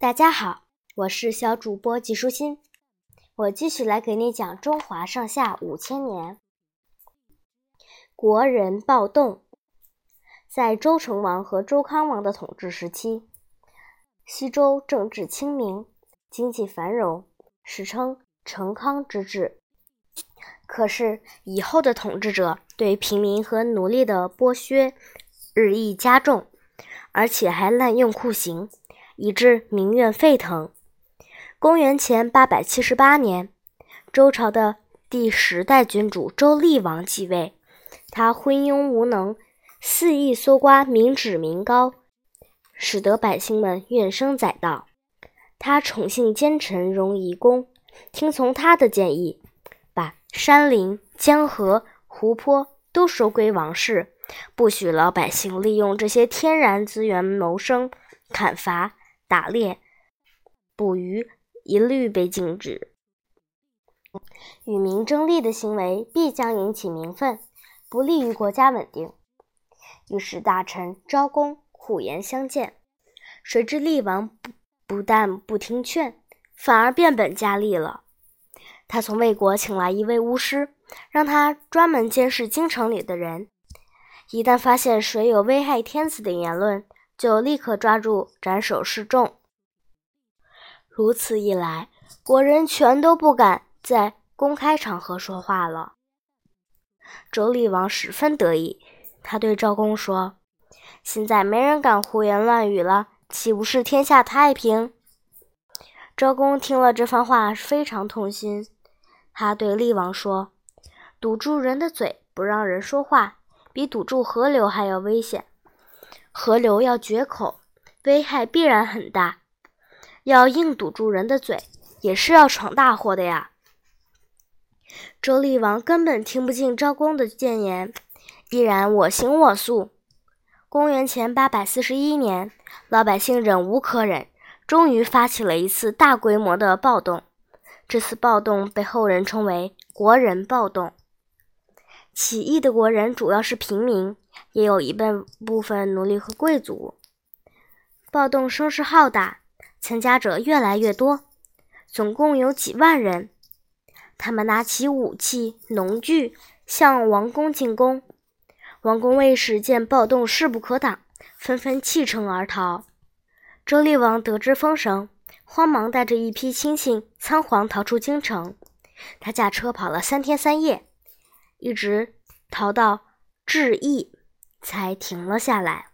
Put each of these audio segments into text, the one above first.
大家好，我是小主播季舒心，我继续来给你讲中华上下五千年。国人暴动，在周成王和周康王的统治时期，西周政治清明，经济繁荣，史称成康之治。可是以后的统治者对平民和奴隶的剥削日益加重，而且还滥用酷刑。以致民怨沸腾。公元前八百七十八年，周朝的第十代君主周厉王继位。他昏庸无能，肆意搜刮民脂民膏，使得百姓们怨声载道。他宠幸奸臣荣夷公，听从他的建议，把山林、江河、湖泊都收归王室，不许老百姓利用这些天然资源谋生，砍伐。打猎、捕鱼一律被禁止。与民争利的行为必将引起民愤，不利于国家稳定。于是大臣昭公苦言相谏，谁知厉王不不但不听劝，反而变本加厉了。他从魏国请来一位巫师，让他专门监视京城里的人，一旦发现谁有危害天子的言论。就立刻抓住斩首示众。如此一来，国人全都不敢在公开场合说话了。周厉王十分得意，他对赵公说：“现在没人敢胡言乱语了，岂不是天下太平？”周公听了这番话，非常痛心。他对厉王说：“堵住人的嘴，不让人说话，比堵住河流还要危险。”河流要决口，危害必然很大；要硬堵住人的嘴，也是要闯大祸的呀。周厉王根本听不进昭公的谏言，依然我行我素。公元前八百四十一年，老百姓忍无可忍，终于发起了一次大规模的暴动。这次暴动被后人称为“国人暴动”。起义的国人主要是平民。也有一半部分奴隶和贵族。暴动声势浩大，参加者越来越多，总共有几万人。他们拿起武器、农具，向王宫进攻。王宫卫士见暴动势不可挡，纷纷弃城而逃。周厉王得知风声，慌忙带着一批亲信仓皇逃出京城。他驾车跑了三天三夜，一直逃到治邑。才停了下来。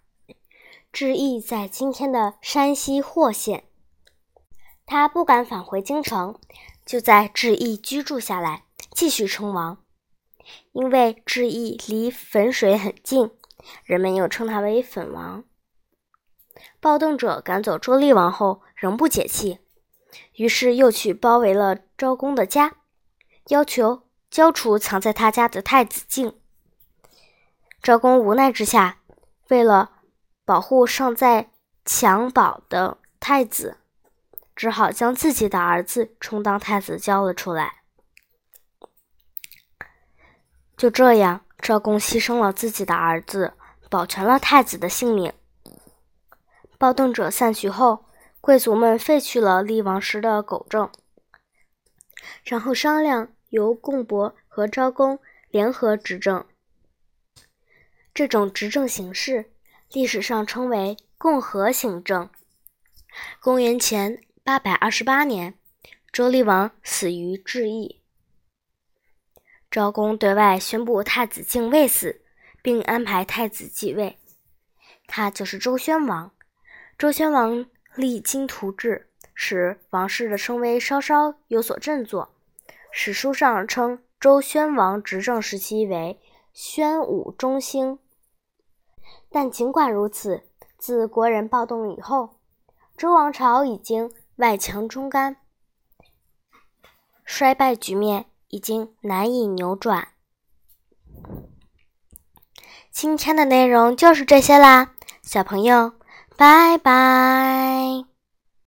智毅在今天的山西霍县，他不敢返回京城，就在智毅居住下来，继续称王。因为智毅离汾水很近，人们又称他为汾王。暴动者赶走周厉王后，仍不解气，于是又去包围了昭公的家，要求交出藏在他家的太子镜。赵公无奈之下，为了保护尚在襁褓的太子，只好将自己的儿子充当太子交了出来。就这样，赵公牺牲了自己的儿子，保全了太子的性命。暴动者散去后，贵族们废去了厉王时的狗政，然后商量由共伯和昭公联合执政。这种执政形式，历史上称为共和行政。公元前八百二十八年，周厉王死于治邑。昭公对外宣布太子敬未死，并安排太子继位，他就是周宣王。周宣王励精图治，使王室的声威稍稍有所振作。史书上称周宣王执政时期为宣武中兴。但尽管如此，自国人暴动以后，周王朝已经外强中干，衰败局面已经难以扭转。今天的内容就是这些啦，小朋友，拜拜。